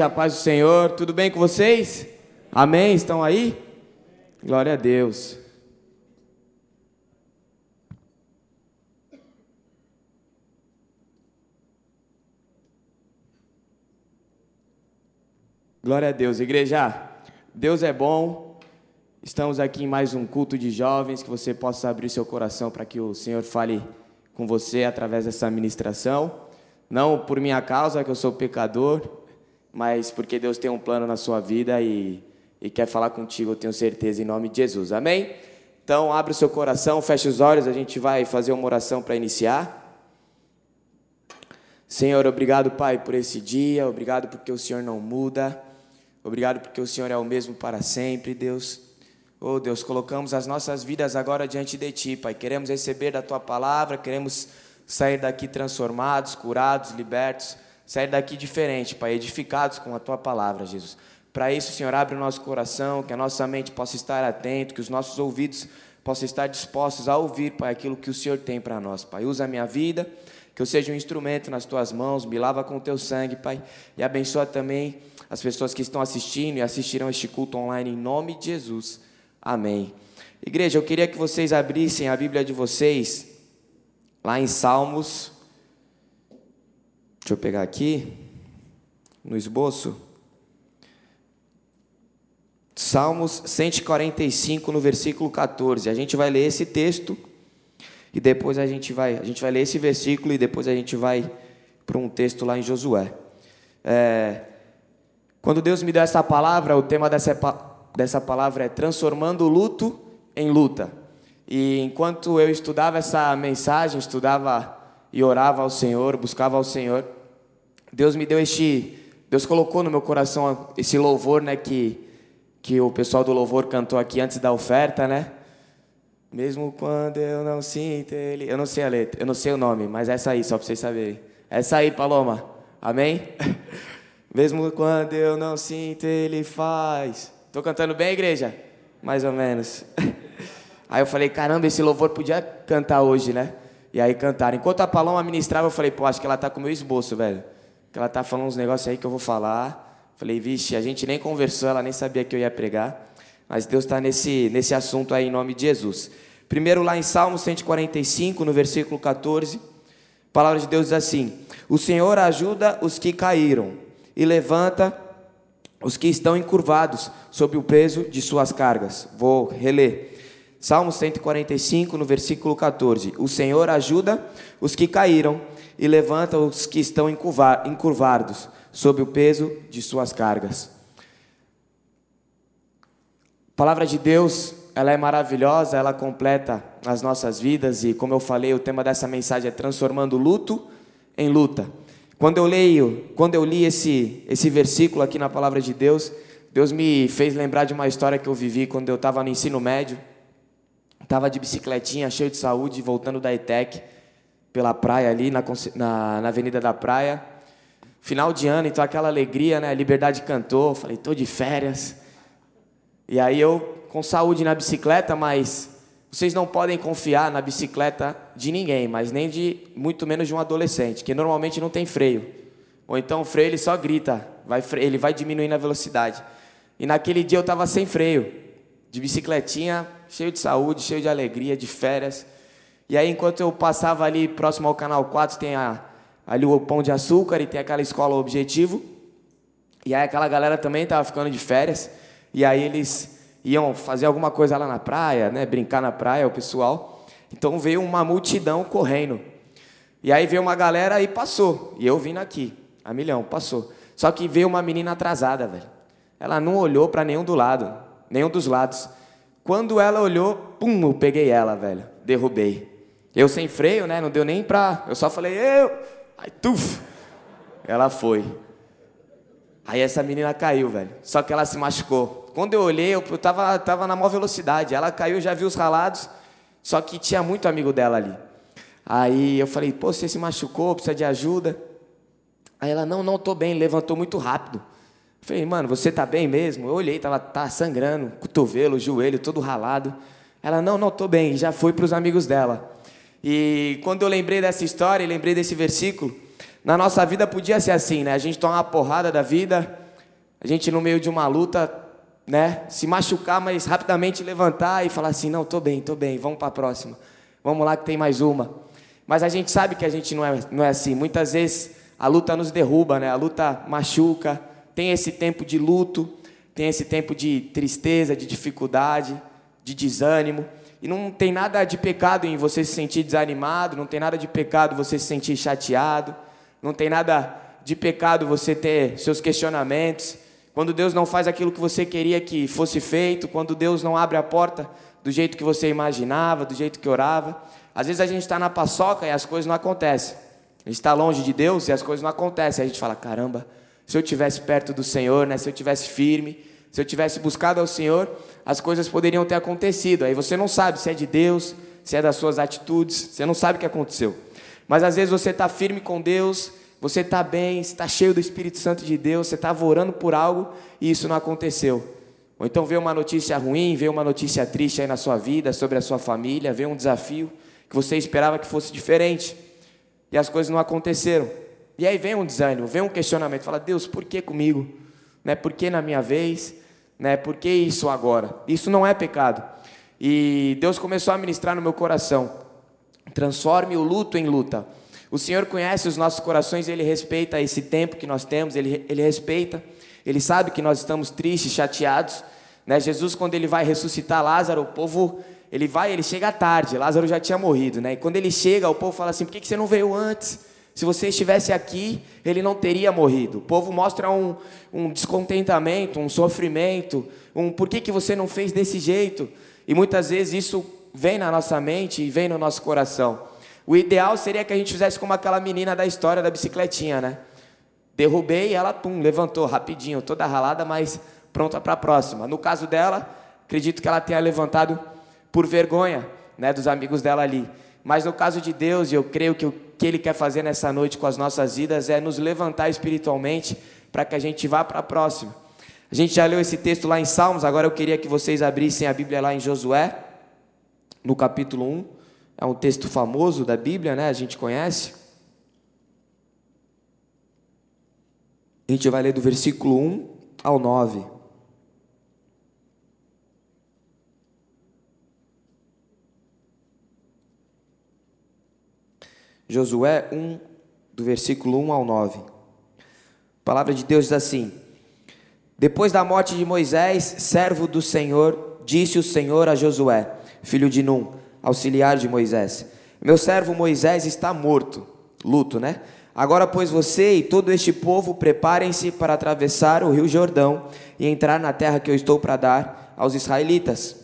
igreja, a paz do Senhor, tudo bem com vocês? Amém? Estão aí? Glória a Deus. Glória a Deus, igreja. Deus é bom. Estamos aqui em mais um culto de jovens, que você possa abrir seu coração para que o Senhor fale com você através dessa ministração. Não por minha causa, que eu sou pecador, mas porque Deus tem um plano na sua vida e, e quer falar contigo, eu tenho certeza, em nome de Jesus. Amém? Então, abre o seu coração, feche os olhos, a gente vai fazer uma oração para iniciar. Senhor, obrigado, Pai, por esse dia, obrigado porque o Senhor não muda, obrigado porque o Senhor é o mesmo para sempre, Deus. Oh, Deus, colocamos as nossas vidas agora diante de Ti, Pai. Queremos receber da Tua palavra, queremos sair daqui transformados, curados, libertos sair daqui diferente, Pai, edificados com a Tua palavra, Jesus. Para isso, Senhor, abre o nosso coração, que a nossa mente possa estar atenta, que os nossos ouvidos possam estar dispostos a ouvir, Pai, aquilo que o Senhor tem para nós, Pai. Usa a minha vida, que eu seja um instrumento nas Tuas mãos, me lava com o Teu sangue, Pai, e abençoa também as pessoas que estão assistindo e assistirão este culto online, em nome de Jesus. Amém. Igreja, eu queria que vocês abrissem a Bíblia de vocês, lá em Salmos Deixa eu pegar aqui no esboço. Salmos 145 no versículo 14. A gente vai ler esse texto e depois a gente vai, a gente vai ler esse versículo e depois a gente vai para um texto lá em Josué. É, quando Deus me deu essa palavra, o tema dessa, dessa palavra é transformando o luto em luta. E enquanto eu estudava essa mensagem, estudava e orava ao Senhor, buscava ao Senhor, Deus me deu este, Deus colocou no meu coração esse louvor, né, que que o pessoal do louvor cantou aqui antes da oferta, né? Mesmo quando eu não sinto ele, eu não sei a letra, eu não sei o nome, mas é essa aí, só para vocês saberem. É essa aí, Paloma. Amém? Mesmo quando eu não sinto, ele faz. Tô cantando bem, igreja? Mais ou menos. Aí eu falei, caramba, esse louvor podia cantar hoje, né? E aí cantaram. Enquanto a Paloma ministrava, eu falei, pô, acho que ela tá com o meu esboço, velho. Que ela tá falando uns negócios aí que eu vou falar. Falei, vixe, a gente nem conversou, ela nem sabia que eu ia pregar. Mas Deus está nesse, nesse assunto aí em nome de Jesus. Primeiro lá em Salmo 145, no versículo 14, a palavra de Deus diz assim: O Senhor ajuda os que caíram e levanta os que estão encurvados sob o peso de suas cargas. Vou reler. Salmo 145, no versículo 14: O Senhor ajuda os que caíram e levanta os que estão encurvados sob o peso de suas cargas. A palavra de Deus, ela é maravilhosa, ela completa as nossas vidas e, como eu falei, o tema dessa mensagem é transformando luto em luta. Quando eu leio, quando eu li esse esse versículo aqui na palavra de Deus, Deus me fez lembrar de uma história que eu vivi quando eu estava no ensino médio. Estava de bicicletinha, cheio de saúde, voltando da ETEC, pela praia ali, na, na, na Avenida da Praia. Final de ano, então aquela alegria, né? A Liberdade cantou, falei, tô de férias. E aí eu, com saúde na bicicleta, mas vocês não podem confiar na bicicleta de ninguém, mas nem de, muito menos de um adolescente, que normalmente não tem freio. Ou então o freio ele só grita, vai, ele vai diminuindo a velocidade. E naquele dia eu estava sem freio, de bicicletinha, cheio de saúde, cheio de alegria, de férias. E aí, enquanto eu passava ali próximo ao canal 4, tem a, ali o Pão de Açúcar e tem aquela escola Objetivo. E aí, aquela galera também estava ficando de férias. E aí, eles iam fazer alguma coisa lá na praia, né? Brincar na praia, o pessoal. Então, veio uma multidão correndo. E aí, veio uma galera e passou. E eu vindo aqui, a milhão, passou. Só que veio uma menina atrasada, velho. Ela não olhou para nenhum do lado, nenhum dos lados. Quando ela olhou, pum, eu peguei ela, velho. Derrubei. Eu sem freio, né? Não deu nem pra. Eu só falei, eu. Aí, tuf. Ela foi. Aí essa menina caiu, velho. Só que ela se machucou. Quando eu olhei, eu tava, tava na maior velocidade. Ela caiu, já vi os ralados. Só que tinha muito amigo dela ali. Aí eu falei, pô, você se machucou, precisa de ajuda. Aí ela, não, não, tô bem, levantou muito rápido. Falei, mano, você tá bem mesmo? Eu olhei, tava tá sangrando, cotovelo, joelho, todo ralado. Ela, não, não, tô bem. já foi para os amigos dela. E quando eu lembrei dessa história, lembrei desse versículo, na nossa vida podia ser assim, né? A gente toma uma porrada da vida, A gente no meio de uma luta, né, se machucar, mas rapidamente levantar e falar assim: "Não, tô bem, tô bem, vamos para a próxima. Vamos lá que tem mais uma". Mas a gente sabe que a gente não é, não é assim. Muitas vezes a luta nos derruba, né? A luta machuca. Tem esse tempo de luto, tem esse tempo de tristeza, de dificuldade, de desânimo. E não tem nada de pecado em você se sentir desanimado, não tem nada de pecado você se sentir chateado, não tem nada de pecado você ter seus questionamentos. Quando Deus não faz aquilo que você queria que fosse feito, quando Deus não abre a porta do jeito que você imaginava, do jeito que orava. Às vezes a gente está na paçoca e as coisas não acontecem. A gente está longe de Deus e as coisas não acontecem. A gente fala: caramba, se eu tivesse perto do Senhor, né? se eu tivesse firme, se eu tivesse buscado ao Senhor, as coisas poderiam ter acontecido. Aí você não sabe se é de Deus, se é das suas atitudes, você não sabe o que aconteceu. Mas às vezes você está firme com Deus, você está bem, está cheio do Espírito Santo de Deus, você estava orando por algo e isso não aconteceu. Ou então veio uma notícia ruim, veio uma notícia triste aí na sua vida, sobre a sua família, veio um desafio que você esperava que fosse diferente e as coisas não aconteceram. E aí vem um desânimo, vem um questionamento, fala: "Deus, por que comigo? Né? Por que na minha vez? Né? Por que isso agora?" Isso não é pecado. E Deus começou a ministrar no meu coração: "Transforme o luto em luta." O Senhor conhece os nossos corações, Ele respeita esse tempo que nós temos, Ele, ele respeita, Ele sabe que nós estamos tristes, chateados. Né? Jesus, quando Ele vai ressuscitar Lázaro, o povo, Ele vai, Ele chega tarde, Lázaro já tinha morrido. Né? E quando Ele chega, o povo fala assim, por que você não veio antes? Se você estivesse aqui, ele não teria morrido. O povo mostra um, um descontentamento, um sofrimento, um por que, que você não fez desse jeito? E muitas vezes isso vem na nossa mente e vem no nosso coração. O ideal seria que a gente fizesse como aquela menina da história da bicicletinha, né? Derrubei e ela, pum, levantou rapidinho, toda ralada, mas pronta para a próxima. No caso dela, acredito que ela tenha levantado por vergonha, né, dos amigos dela ali. Mas no caso de Deus, eu creio que o que Ele quer fazer nessa noite com as nossas vidas é nos levantar espiritualmente para que a gente vá para a próxima. A gente já leu esse texto lá em Salmos, agora eu queria que vocês abrissem a Bíblia lá em Josué, no capítulo 1. É um texto famoso da Bíblia, né? A gente conhece. A gente vai ler do versículo 1 ao 9. Josué 1, do versículo 1 ao 9. A palavra de Deus diz assim: Depois da morte de Moisés, servo do Senhor, disse o Senhor a Josué, filho de Num, auxiliar de Moisés: Meu servo Moisés está morto. Luto, né? Agora, pois você e todo este povo preparem-se para atravessar o rio Jordão e entrar na terra que eu estou para dar aos israelitas.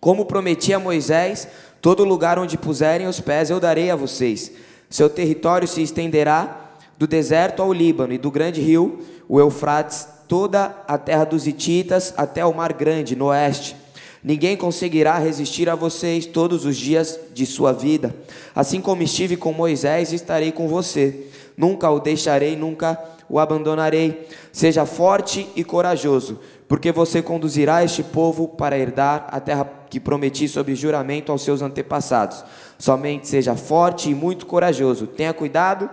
Como prometi a Moisés, todo lugar onde puserem os pés eu darei a vocês. Seu território se estenderá do deserto ao Líbano e do grande rio, o Eufrates, toda a terra dos Hititas até o Mar Grande, no oeste Ninguém conseguirá resistir a vocês todos os dias de sua vida. Assim como estive com Moisés, estarei com você. Nunca o deixarei, nunca o abandonarei. Seja forte e corajoso, porque você conduzirá este povo para herdar a terra que prometi sob juramento aos seus antepassados. Somente seja forte e muito corajoso. Tenha cuidado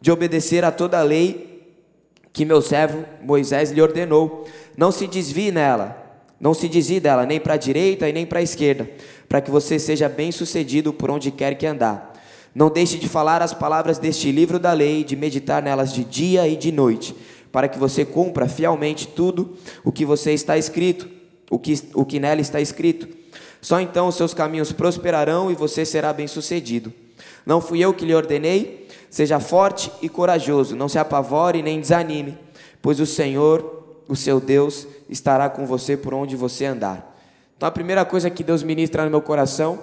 de obedecer a toda a lei que meu servo Moisés lhe ordenou. Não se desvie nela não se desvie dela nem para a direita e nem para a esquerda, para que você seja bem-sucedido por onde quer que andar. Não deixe de falar as palavras deste livro da lei, de meditar nelas de dia e de noite, para que você cumpra fielmente tudo o que você está escrito, o que, o que nela está escrito. Só então os seus caminhos prosperarão e você será bem-sucedido. Não fui eu que lhe ordenei? Seja forte e corajoso, não se apavore nem desanime, pois o Senhor o seu Deus estará com você por onde você andar. Então a primeira coisa que Deus ministra no meu coração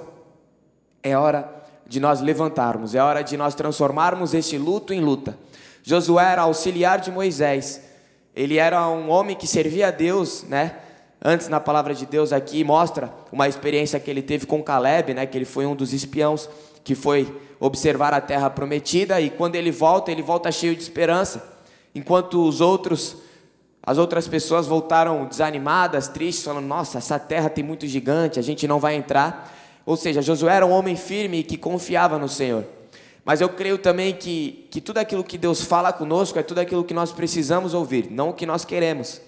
é hora de nós levantarmos, é hora de nós transformarmos este luto em luta. Josué era auxiliar de Moisés. Ele era um homem que servia a Deus, né? Antes na palavra de Deus aqui mostra uma experiência que ele teve com Caleb, né, que ele foi um dos espiãos que foi observar a terra prometida e quando ele volta, ele volta cheio de esperança, enquanto os outros as outras pessoas voltaram desanimadas, tristes, falando: Nossa, essa terra tem muito gigante, a gente não vai entrar. Ou seja, Josué era um homem firme que confiava no Senhor. Mas eu creio também que, que tudo aquilo que Deus fala conosco é tudo aquilo que nós precisamos ouvir, não o que nós queremos.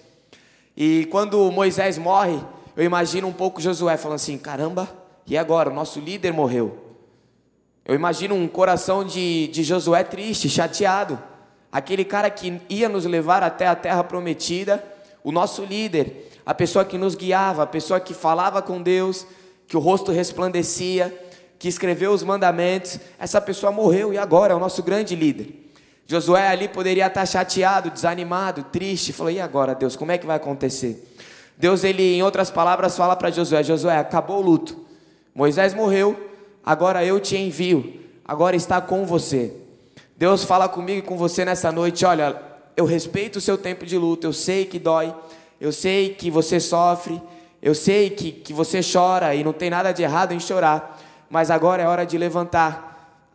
E quando Moisés morre, eu imagino um pouco Josué falando assim: caramba, e agora? O nosso líder morreu. Eu imagino um coração de, de Josué triste, chateado. Aquele cara que ia nos levar até a terra prometida, o nosso líder, a pessoa que nos guiava, a pessoa que falava com Deus, que o rosto resplandecia, que escreveu os mandamentos, essa pessoa morreu e agora é o nosso grande líder. Josué ali poderia estar chateado, desanimado, triste, falou: "E agora, Deus, como é que vai acontecer?" Deus ele, em outras palavras, fala para Josué: "Josué, acabou o luto. Moisés morreu, agora eu te envio. Agora está com você." Deus fala comigo e com você nessa noite, olha, eu respeito o seu tempo de luto, eu sei que dói, eu sei que você sofre, eu sei que, que você chora e não tem nada de errado em chorar, mas agora é hora de levantar.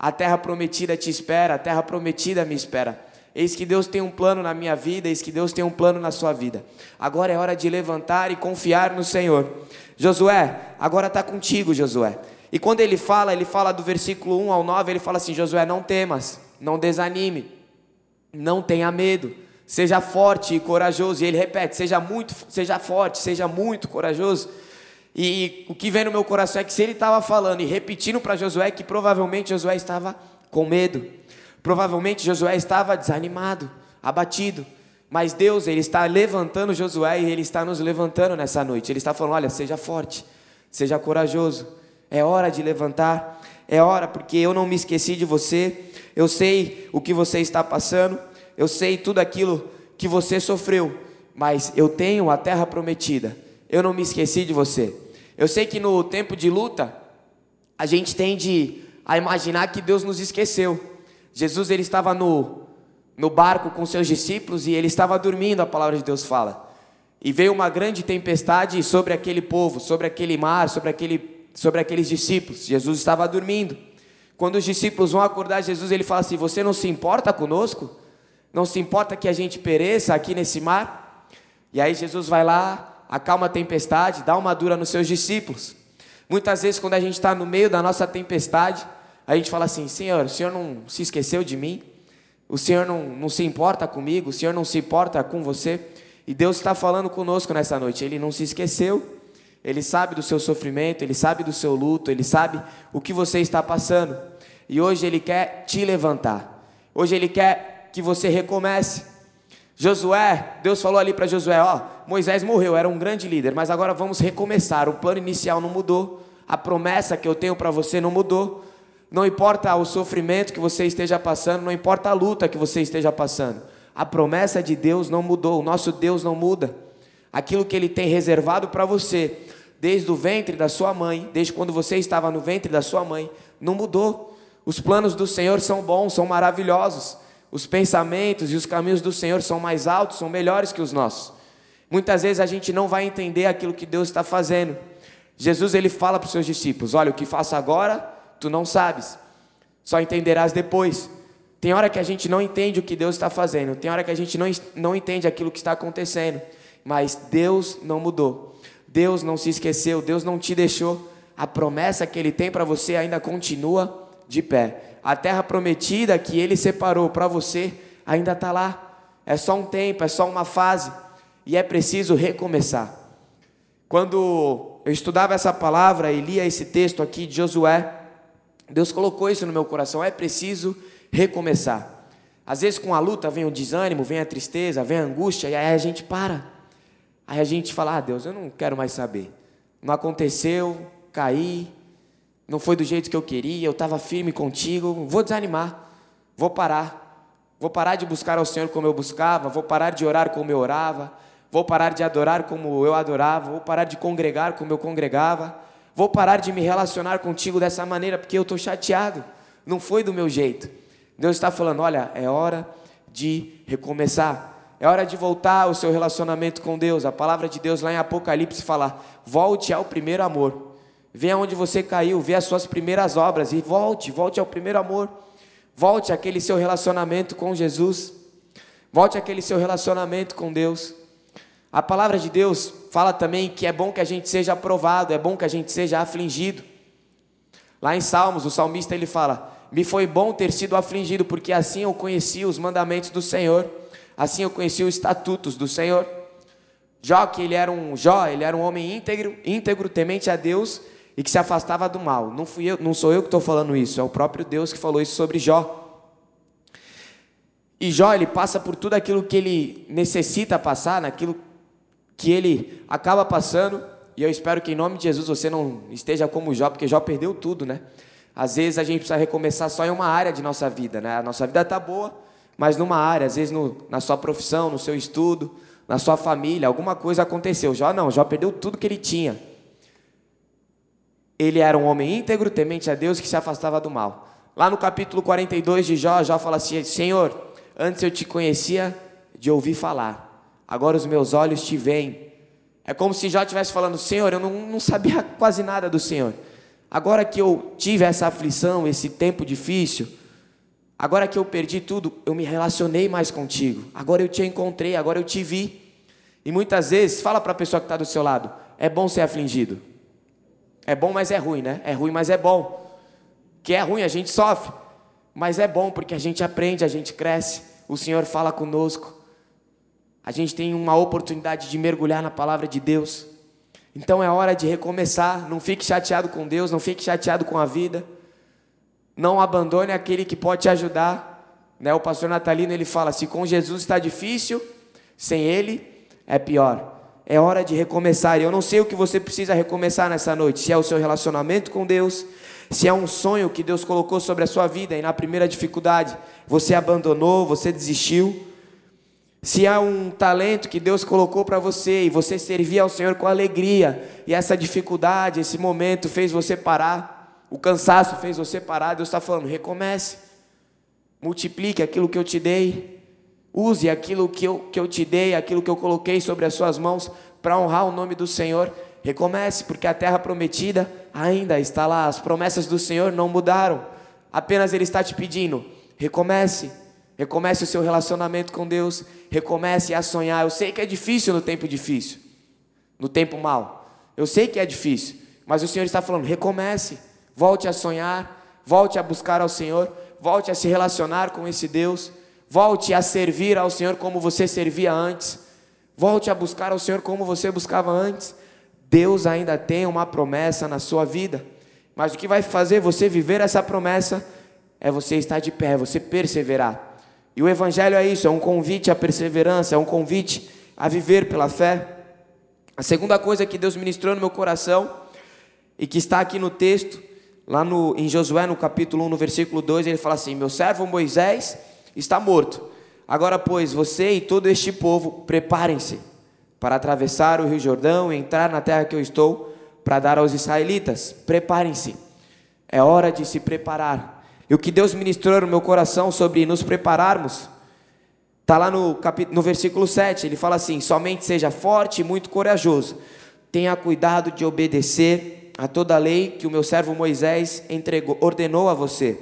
A terra prometida te espera, a terra prometida me espera. Eis que Deus tem um plano na minha vida, eis que Deus tem um plano na sua vida. Agora é hora de levantar e confiar no Senhor. Josué, agora está contigo, Josué. E quando ele fala, ele fala do versículo 1 ao 9, ele fala assim: Josué, não temas, não desanime, não tenha medo Seja forte e corajoso. E ele repete: seja muito, seja forte, seja muito corajoso. E o que vem no meu coração é que se ele estava falando e repetindo para Josué que provavelmente Josué estava com medo. Provavelmente Josué estava desanimado, abatido. Mas Deus, ele está levantando Josué e ele está nos levantando nessa noite. Ele está falando: "Olha, seja forte, seja corajoso. É hora de levantar. É hora porque eu não me esqueci de você. Eu sei o que você está passando eu sei tudo aquilo que você sofreu, mas eu tenho a terra prometida. Eu não me esqueci de você. Eu sei que no tempo de luta, a gente tende a imaginar que Deus nos esqueceu. Jesus ele estava no, no barco com seus discípulos e ele estava dormindo, a palavra de Deus fala. E veio uma grande tempestade sobre aquele povo, sobre aquele mar, sobre, aquele, sobre aqueles discípulos. Jesus estava dormindo. Quando os discípulos vão acordar Jesus, ele fala assim: Você não se importa conosco? Não se importa que a gente pereça aqui nesse mar? E aí Jesus vai lá, acalma a tempestade, dá uma dura nos seus discípulos. Muitas vezes, quando a gente está no meio da nossa tempestade, a gente fala assim: Senhor, o Senhor não se esqueceu de mim? O Senhor não, não se importa comigo? O Senhor não se importa com você? E Deus está falando conosco nessa noite. Ele não se esqueceu. Ele sabe do seu sofrimento, ele sabe do seu luto, ele sabe o que você está passando. E hoje ele quer te levantar. Hoje ele quer que você recomece. Josué, Deus falou ali para Josué: Ó, Moisés morreu, era um grande líder, mas agora vamos recomeçar. O plano inicial não mudou, a promessa que eu tenho para você não mudou. Não importa o sofrimento que você esteja passando, não importa a luta que você esteja passando, a promessa de Deus não mudou, o nosso Deus não muda. Aquilo que Ele tem reservado para você, desde o ventre da sua mãe, desde quando você estava no ventre da sua mãe, não mudou. Os planos do Senhor são bons, são maravilhosos. Os pensamentos e os caminhos do Senhor são mais altos, são melhores que os nossos. Muitas vezes a gente não vai entender aquilo que Deus está fazendo. Jesus ele fala para os seus discípulos: Olha, o que faço agora, tu não sabes, só entenderás depois. Tem hora que a gente não entende o que Deus está fazendo, tem hora que a gente não, não entende aquilo que está acontecendo, mas Deus não mudou, Deus não se esqueceu, Deus não te deixou, a promessa que Ele tem para você ainda continua de pé a terra prometida que ele separou para você ainda está lá. É só um tempo, é só uma fase e é preciso recomeçar. Quando eu estudava essa palavra e lia esse texto aqui de Josué, Deus colocou isso no meu coração: é preciso recomeçar. Às vezes com a luta vem o desânimo, vem a tristeza, vem a angústia e aí a gente para. Aí a gente fala: ah, Deus, eu não quero mais saber. Não aconteceu, caí, não foi do jeito que eu queria, eu estava firme contigo, vou desanimar, vou parar. Vou parar de buscar ao Senhor como eu buscava, vou parar de orar como eu orava, vou parar de adorar como eu adorava, vou parar de congregar como eu congregava, vou parar de me relacionar contigo dessa maneira porque eu estou chateado, não foi do meu jeito. Deus está falando: olha, é hora de recomeçar, é hora de voltar o seu relacionamento com Deus. A palavra de Deus lá em Apocalipse fala: volte ao primeiro amor. Venha onde você caiu, vê as suas primeiras obras e volte, volte ao primeiro amor. Volte àquele seu relacionamento com Jesus. Volte àquele seu relacionamento com Deus. A palavra de Deus fala também que é bom que a gente seja aprovado, é bom que a gente seja afligido. Lá em Salmos, o salmista ele fala: me foi bom ter sido afligido, porque assim eu conheci os mandamentos do Senhor, assim eu conheci os estatutos do Senhor. Jó, que ele era um Jó, ele era um homem íntegro, íntegro, temente a Deus e que se afastava do mal. Não fui eu, não sou eu que estou falando isso, é o próprio Deus que falou isso sobre Jó. E Jó, ele passa por tudo aquilo que ele necessita passar, naquilo que ele acaba passando, e eu espero que em nome de Jesus você não esteja como Jó, porque Jó perdeu tudo, né? Às vezes a gente precisa recomeçar só em uma área de nossa vida, né? A nossa vida está boa, mas numa área, às vezes no, na sua profissão, no seu estudo, na sua família, alguma coisa aconteceu. Jó não, Jó perdeu tudo que ele tinha. Ele era um homem íntegro, temente a Deus, que se afastava do mal. Lá no capítulo 42 de Jó, Jó fala assim: Senhor, antes eu te conhecia de ouvir falar, agora os meus olhos te veem é como se já estivesse falando, Senhor, eu não, não sabia quase nada do Senhor. Agora que eu tive essa aflição, esse tempo difícil, agora que eu perdi tudo, eu me relacionei mais contigo. Agora eu te encontrei, agora eu te vi. E muitas vezes, fala para a pessoa que está do seu lado, é bom ser afligido. É bom, mas é ruim, né? É ruim, mas é bom. Que é ruim, a gente sofre. Mas é bom porque a gente aprende, a gente cresce. O Senhor fala conosco a gente tem uma oportunidade de mergulhar na palavra de Deus. Então é hora de recomeçar. Não fique chateado com Deus, não fique chateado com a vida. Não abandone aquele que pode te ajudar. Né? O pastor Natalino ele fala: se com Jesus está difícil, sem Ele é pior. É hora de recomeçar. E eu não sei o que você precisa recomeçar nessa noite. Se é o seu relacionamento com Deus, se é um sonho que Deus colocou sobre a sua vida e na primeira dificuldade você abandonou, você desistiu. Se há um talento que Deus colocou para você e você servia ao Senhor com alegria, e essa dificuldade, esse momento fez você parar, o cansaço fez você parar, Deus está falando: recomece, multiplique aquilo que eu te dei, use aquilo que eu, que eu te dei, aquilo que eu coloquei sobre as suas mãos, para honrar o nome do Senhor. Recomece, porque a terra prometida ainda está lá, as promessas do Senhor não mudaram, apenas Ele está te pedindo: recomece Recomece o seu relacionamento com Deus. Recomece a sonhar. Eu sei que é difícil no tempo difícil, no tempo mal. Eu sei que é difícil, mas o Senhor está falando: recomece, volte a sonhar, volte a buscar ao Senhor, volte a se relacionar com esse Deus, volte a servir ao Senhor como você servia antes, volte a buscar ao Senhor como você buscava antes. Deus ainda tem uma promessa na sua vida, mas o que vai fazer você viver essa promessa é você estar de pé, você perseverar. E o Evangelho é isso, é um convite à perseverança, é um convite a viver pela fé. A segunda coisa que Deus ministrou no meu coração, e que está aqui no texto, lá no, em Josué, no capítulo 1, no versículo 2, ele fala assim: Meu servo Moisés está morto. Agora, pois, você e todo este povo, preparem-se para atravessar o rio Jordão e entrar na terra que eu estou para dar aos israelitas. Preparem-se. É hora de se preparar. E o que Deus ministrou no meu coração sobre nos prepararmos, está lá no, no versículo 7. Ele fala assim: Somente seja forte e muito corajoso. Tenha cuidado de obedecer a toda a lei que o meu servo Moisés entregou, ordenou a você.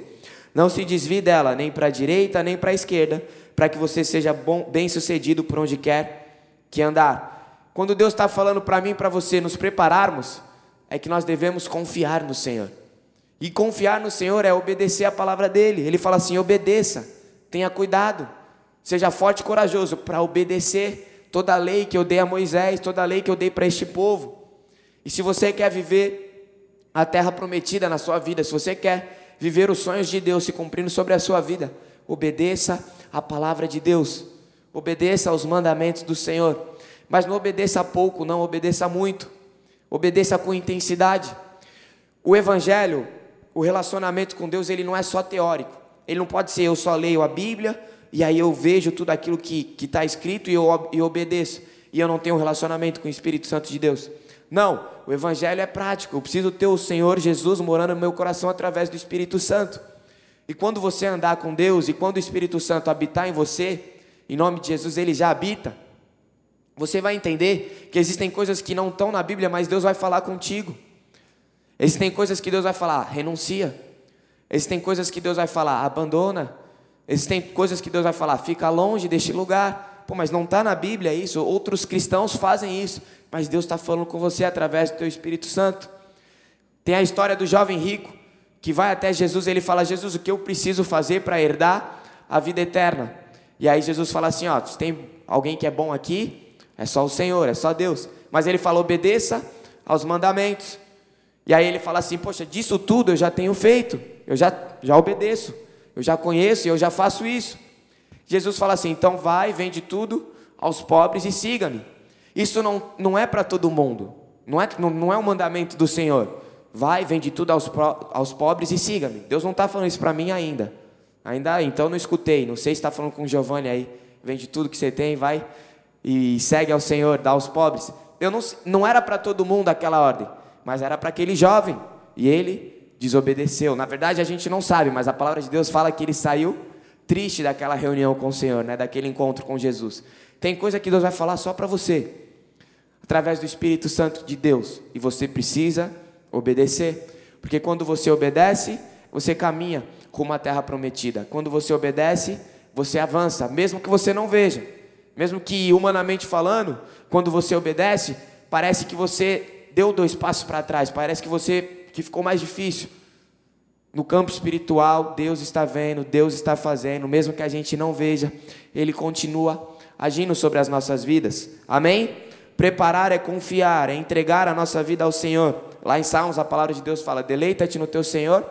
Não se desvie dela, nem para a direita, nem para a esquerda, para que você seja bom, bem sucedido por onde quer que andar. Quando Deus está falando para mim e para você nos prepararmos, é que nós devemos confiar no Senhor. E confiar no Senhor é obedecer a palavra dele. Ele fala assim: obedeça, tenha cuidado, seja forte e corajoso para obedecer toda a lei que eu dei a Moisés, toda a lei que eu dei para este povo. E se você quer viver a terra prometida na sua vida, se você quer viver os sonhos de Deus se cumprindo sobre a sua vida, obedeça a palavra de Deus, obedeça aos mandamentos do Senhor. Mas não obedeça pouco, não obedeça muito, obedeça com intensidade. O Evangelho o relacionamento com Deus ele não é só teórico. Ele não pode ser eu só leio a Bíblia e aí eu vejo tudo aquilo que está escrito e eu e obedeço. E eu não tenho um relacionamento com o Espírito Santo de Deus. Não, o Evangelho é prático. Eu preciso ter o Senhor Jesus morando no meu coração através do Espírito Santo. E quando você andar com Deus e quando o Espírito Santo habitar em você, em nome de Jesus, ele já habita. Você vai entender que existem coisas que não estão na Bíblia, mas Deus vai falar contigo. Existem coisas que Deus vai falar, renuncia. Existem coisas que Deus vai falar, abandona. Existem coisas que Deus vai falar, fica longe deste lugar. Pô, mas não está na Bíblia isso. Outros cristãos fazem isso. Mas Deus está falando com você através do teu Espírito Santo. Tem a história do jovem rico que vai até Jesus, ele fala: Jesus, o que eu preciso fazer para herdar a vida eterna? E aí Jesus fala assim: Ó, tem alguém que é bom aqui? É só o Senhor, é só Deus. Mas ele fala: obedeça aos mandamentos. E aí ele fala assim: Poxa, disso tudo eu já tenho feito, eu já, já obedeço, eu já conheço e eu já faço isso. Jesus fala assim: Então vai, vende tudo aos pobres e siga-me. Isso não, não é para todo mundo, não é, não, não é um mandamento do Senhor. Vai, vende tudo aos, aos pobres e siga-me. Deus não está falando isso para mim ainda. Ainda então não escutei. Não sei se está falando com o Giovanni aí. Vende tudo que você tem, vai e segue ao Senhor, dá aos pobres. Eu não, não era para todo mundo aquela ordem, mas era para aquele jovem. E ele desobedeceu. Na verdade, a gente não sabe, mas a palavra de Deus fala que ele saiu triste daquela reunião com o Senhor, né? daquele encontro com Jesus. Tem coisa que Deus vai falar só para você, através do Espírito Santo de Deus, e você precisa obedecer, porque quando você obedece, você caminha rumo à terra prometida. Quando você obedece, você avança, mesmo que você não veja, mesmo que humanamente falando, quando você obedece, parece que você deu dois passos para trás, parece que você que ficou mais difícil. No campo espiritual, Deus está vendo, Deus está fazendo, mesmo que a gente não veja, Ele continua agindo sobre as nossas vidas. Amém? Preparar é confiar, é entregar a nossa vida ao Senhor. Lá em Salmos, a palavra de Deus fala: Deleita-te no teu Senhor,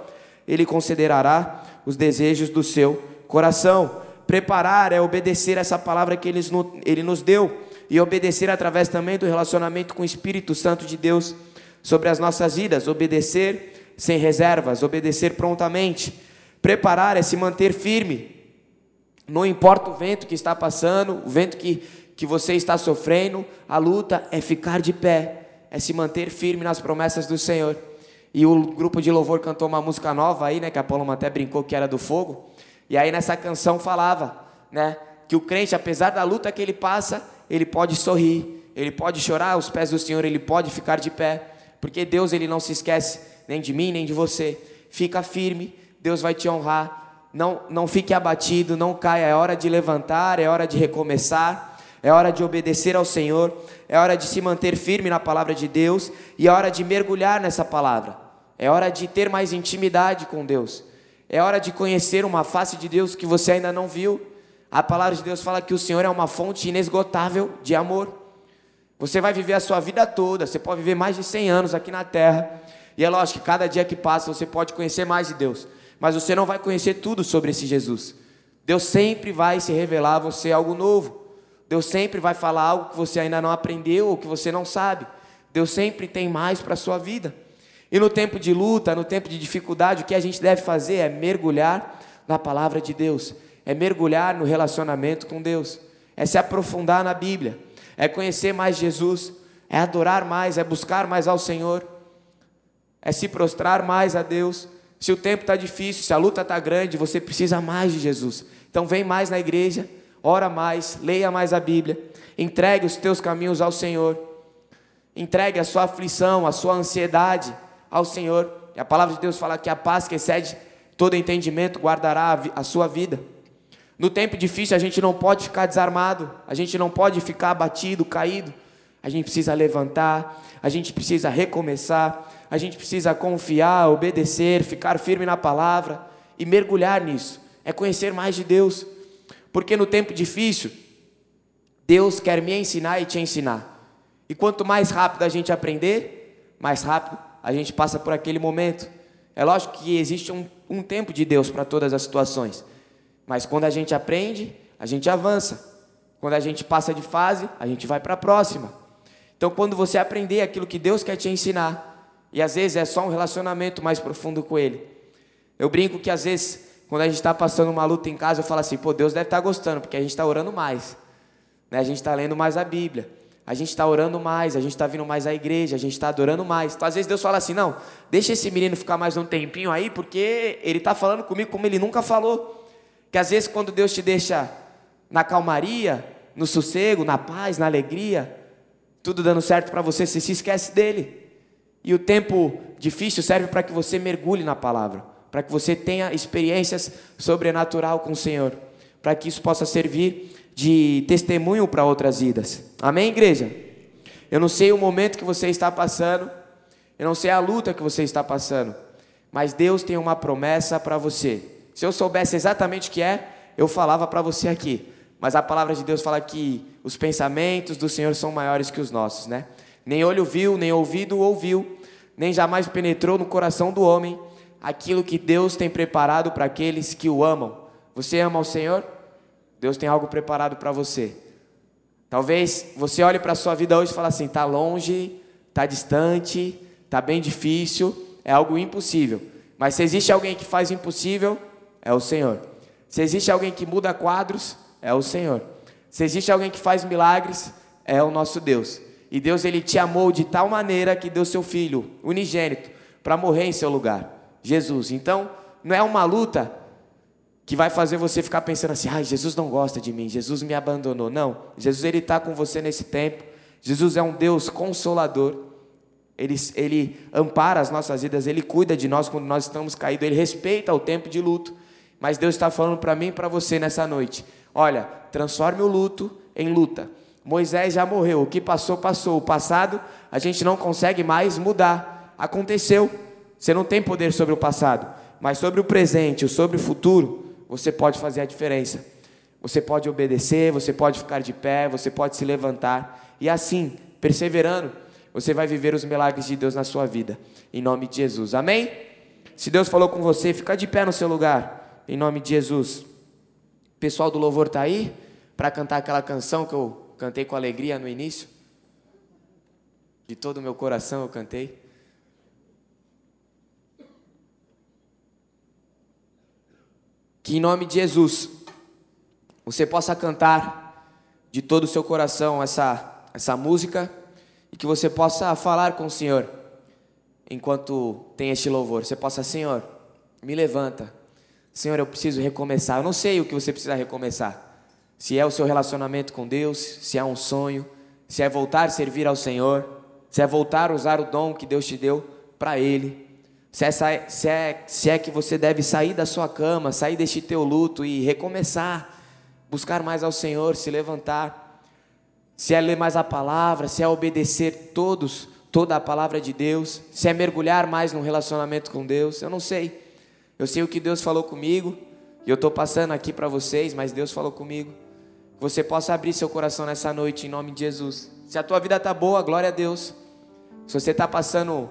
Ele concederá os desejos do seu coração. Preparar é obedecer essa palavra que Ele nos deu e obedecer através também do relacionamento com o Espírito Santo de Deus sobre as nossas vidas. Obedecer sem reservas, obedecer prontamente. Preparar é se manter firme. Não importa o vento que está passando, o vento que, que você está sofrendo, a luta é ficar de pé é se manter firme nas promessas do Senhor. E o grupo de louvor cantou uma música nova aí, né, que a Paloma até brincou que era do fogo. E aí nessa canção falava, né, que o crente, apesar da luta que ele passa, ele pode sorrir, ele pode chorar aos pés do Senhor, ele pode ficar de pé, porque Deus ele não se esquece nem de mim, nem de você. Fica firme, Deus vai te honrar. Não, não fique abatido, não caia. É hora de levantar, é hora de recomeçar, é hora de obedecer ao Senhor é hora de se manter firme na palavra de Deus e é hora de mergulhar nessa palavra. É hora de ter mais intimidade com Deus. É hora de conhecer uma face de Deus que você ainda não viu. A palavra de Deus fala que o Senhor é uma fonte inesgotável de amor. Você vai viver a sua vida toda, você pode viver mais de 100 anos aqui na terra. E é lógico que cada dia que passa você pode conhecer mais de Deus, mas você não vai conhecer tudo sobre esse Jesus. Deus sempre vai se revelar a você algo novo. Deus sempre vai falar algo que você ainda não aprendeu ou que você não sabe. Deus sempre tem mais para a sua vida. E no tempo de luta, no tempo de dificuldade, o que a gente deve fazer é mergulhar na palavra de Deus, é mergulhar no relacionamento com Deus, é se aprofundar na Bíblia, é conhecer mais Jesus, é adorar mais, é buscar mais ao Senhor, é se prostrar mais a Deus. Se o tempo está difícil, se a luta está grande, você precisa mais de Jesus. Então vem mais na igreja ora mais, leia mais a Bíblia, entregue os teus caminhos ao Senhor, entregue a sua aflição, a sua ansiedade ao Senhor. E a palavra de Deus fala que a paz que excede todo entendimento guardará a sua vida. No tempo difícil a gente não pode ficar desarmado, a gente não pode ficar abatido, caído. A gente precisa levantar, a gente precisa recomeçar, a gente precisa confiar, obedecer, ficar firme na palavra e mergulhar nisso. É conhecer mais de Deus. Porque no tempo difícil, Deus quer me ensinar e te ensinar. E quanto mais rápido a gente aprender, mais rápido a gente passa por aquele momento. É lógico que existe um, um tempo de Deus para todas as situações. Mas quando a gente aprende, a gente avança. Quando a gente passa de fase, a gente vai para a próxima. Então, quando você aprender aquilo que Deus quer te ensinar, e às vezes é só um relacionamento mais profundo com Ele. Eu brinco que às vezes quando a gente está passando uma luta em casa, eu falo assim, pô, Deus deve estar tá gostando, porque a gente está orando mais. Né? A gente está lendo mais a Bíblia. A gente está orando mais, a gente está vindo mais à igreja, a gente está adorando mais. Então, às vezes Deus fala assim, não, deixa esse menino ficar mais um tempinho aí, porque ele está falando comigo como ele nunca falou. Que às vezes quando Deus te deixa na calmaria, no sossego, na paz, na alegria, tudo dando certo para você, você se esquece dele. E o tempo difícil serve para que você mergulhe na palavra para que você tenha experiências sobrenatural com o Senhor, para que isso possa servir de testemunho para outras vidas. Amém, igreja? Eu não sei o momento que você está passando, eu não sei a luta que você está passando, mas Deus tem uma promessa para você. Se eu soubesse exatamente o que é, eu falava para você aqui. Mas a palavra de Deus fala que os pensamentos do Senhor são maiores que os nossos, né? Nem olho viu, nem ouvido ouviu, nem jamais penetrou no coração do homem aquilo que Deus tem preparado para aqueles que o amam. Você ama o Senhor? Deus tem algo preparado para você. Talvez você olhe para a sua vida hoje e fale assim: está longe, está distante, está bem difícil, é algo impossível. Mas se existe alguém que faz o impossível, é o Senhor. Se existe alguém que muda quadros, é o Senhor. Se existe alguém que faz milagres, é o nosso Deus. E Deus ele te amou de tal maneira que deu seu filho unigênito para morrer em seu lugar, Jesus. Então, não é uma luta que vai fazer você ficar pensando assim: "Ai, Jesus não gosta de mim, Jesus me abandonou". Não, Jesus ele está com você nesse tempo. Jesus é um Deus consolador. Ele, ele ampara as nossas vidas, Ele cuida de nós quando nós estamos caídos, Ele respeita o tempo de luto. Mas Deus está falando para mim e para você nessa noite: olha, transforme o luto em luta. Moisés já morreu, o que passou, passou. O passado a gente não consegue mais mudar. Aconteceu. Você não tem poder sobre o passado, mas sobre o presente, sobre o futuro, você pode fazer a diferença. Você pode obedecer, você pode ficar de pé, você pode se levantar e assim, perseverando, você vai viver os milagres de Deus na sua vida. Em nome de Jesus. Amém? Se Deus falou com você, fica de pé no seu lugar. Em nome de Jesus. O pessoal do louvor está aí para cantar aquela canção que eu cantei com alegria no início. De todo o meu coração eu cantei. Que em nome de Jesus você possa cantar de todo o seu coração essa, essa música e que você possa falar com o Senhor enquanto tem este louvor. Você possa, Senhor, me levanta. Senhor, eu preciso recomeçar. Eu não sei o que você precisa recomeçar. Se é o seu relacionamento com Deus, se é um sonho, se é voltar a servir ao Senhor, se é voltar a usar o dom que Deus te deu para Ele. Se é, se, é, se é que você deve sair da sua cama, sair deste teu luto e recomeçar, buscar mais ao Senhor, se levantar se é ler mais a palavra, se é obedecer todos, toda a palavra de Deus, se é mergulhar mais no relacionamento com Deus, eu não sei. Eu sei o que Deus falou comigo, e eu estou passando aqui para vocês, mas Deus falou comigo. Você possa abrir seu coração nessa noite, em nome de Jesus. Se a tua vida está boa, glória a Deus. Se você está passando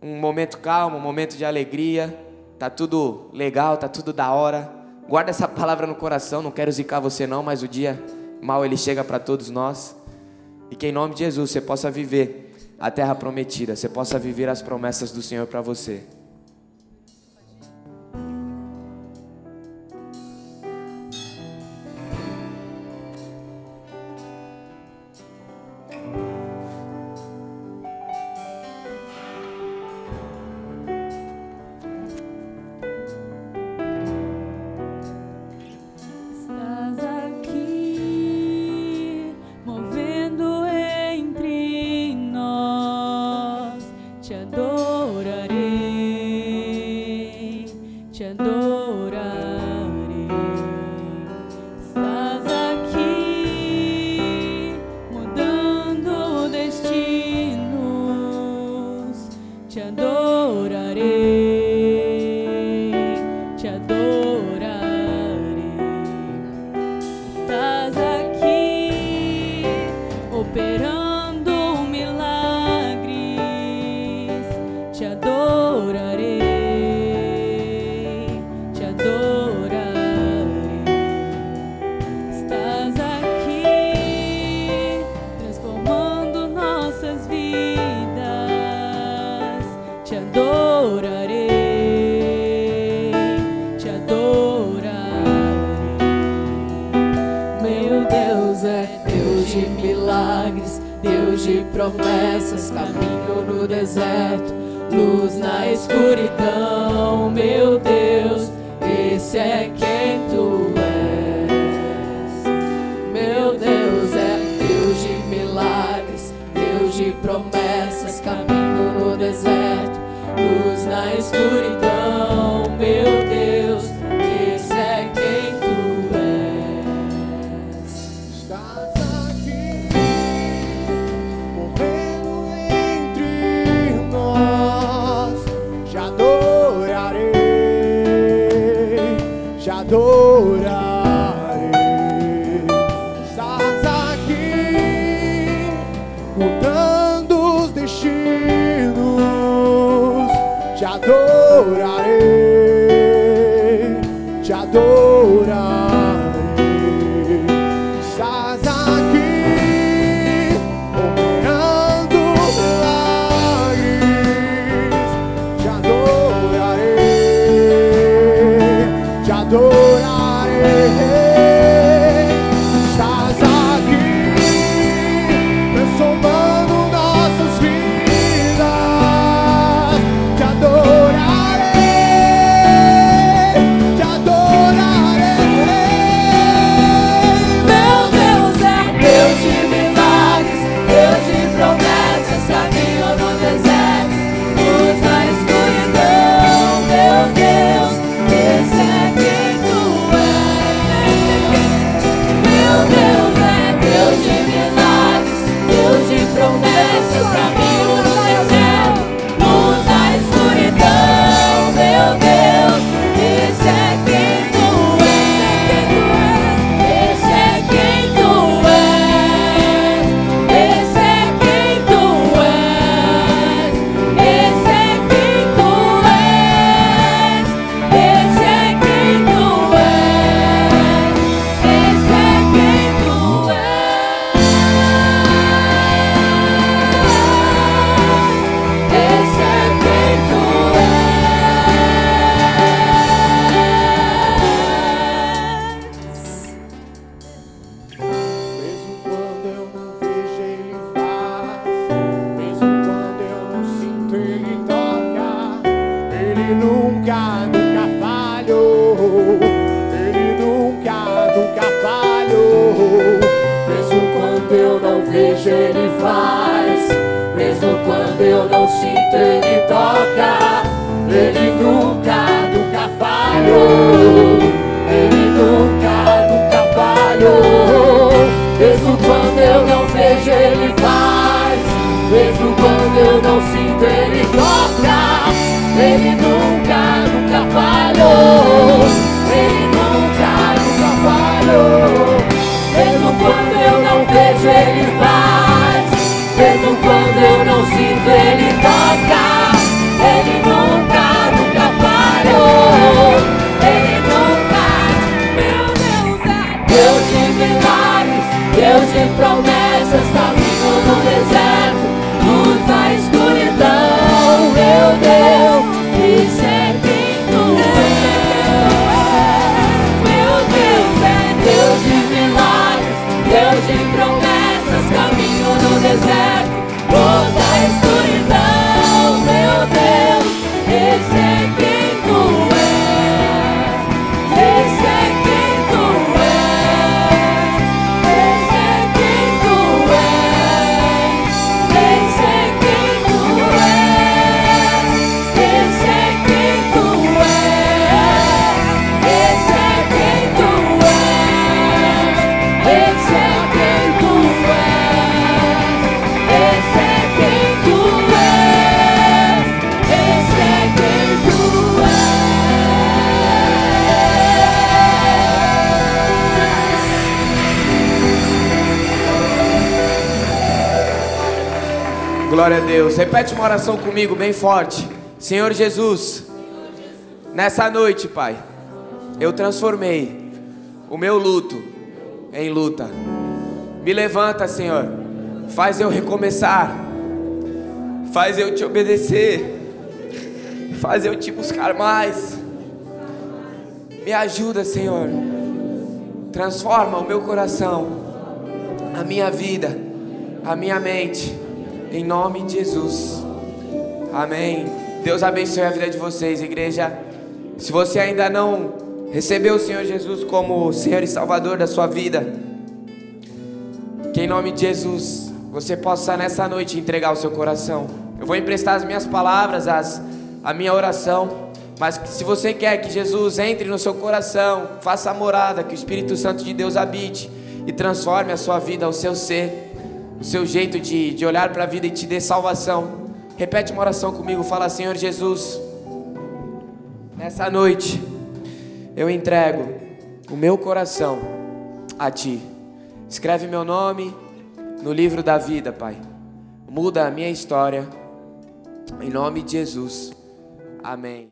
um momento calmo, um momento de alegria, tá tudo legal, tá tudo da hora. Guarda essa palavra no coração, não quero zicar você não, mas o dia mal ele chega para todos nós. E que em nome de Jesus você possa viver a terra prometida, você possa viver as promessas do Senhor para você. Ele nunca, nunca falhou, ele nunca, nunca falhou. Mesmo quando eu não vejo ele faz, mesmo quando eu não sinto ele toca, ele nunca, nunca falhou, ele nunca, nunca falhou. Mesmo quando eu não vejo ele faz, mesmo quando eu não sinto ele toca, ele nunca, nunca falhou. Mesmo quando eu não vejo ele faz, Deus. Repete uma oração comigo bem forte. Senhor Jesus, nessa noite, Pai, eu transformei o meu luto em luta. Me levanta, Senhor. Faz eu recomeçar. Faz eu te obedecer. Faz eu te buscar mais. Me ajuda, Senhor. Transforma o meu coração, a minha vida, a minha mente, em nome de Jesus. Amém. Deus abençoe a vida de vocês, igreja. Se você ainda não recebeu o Senhor Jesus como Senhor e Salvador da sua vida, que em nome de Jesus você possa nessa noite entregar o seu coração. Eu vou emprestar as minhas palavras, as, a minha oração. Mas se você quer que Jesus entre no seu coração, faça a morada, que o Espírito Santo de Deus habite e transforme a sua vida, o seu ser, o seu jeito de, de olhar para a vida e te dê salvação. Repete uma oração comigo, fala Senhor Jesus, nessa noite eu entrego o meu coração a Ti. Escreve meu nome no livro da vida, Pai. muda a minha história. Em nome de Jesus. Amém.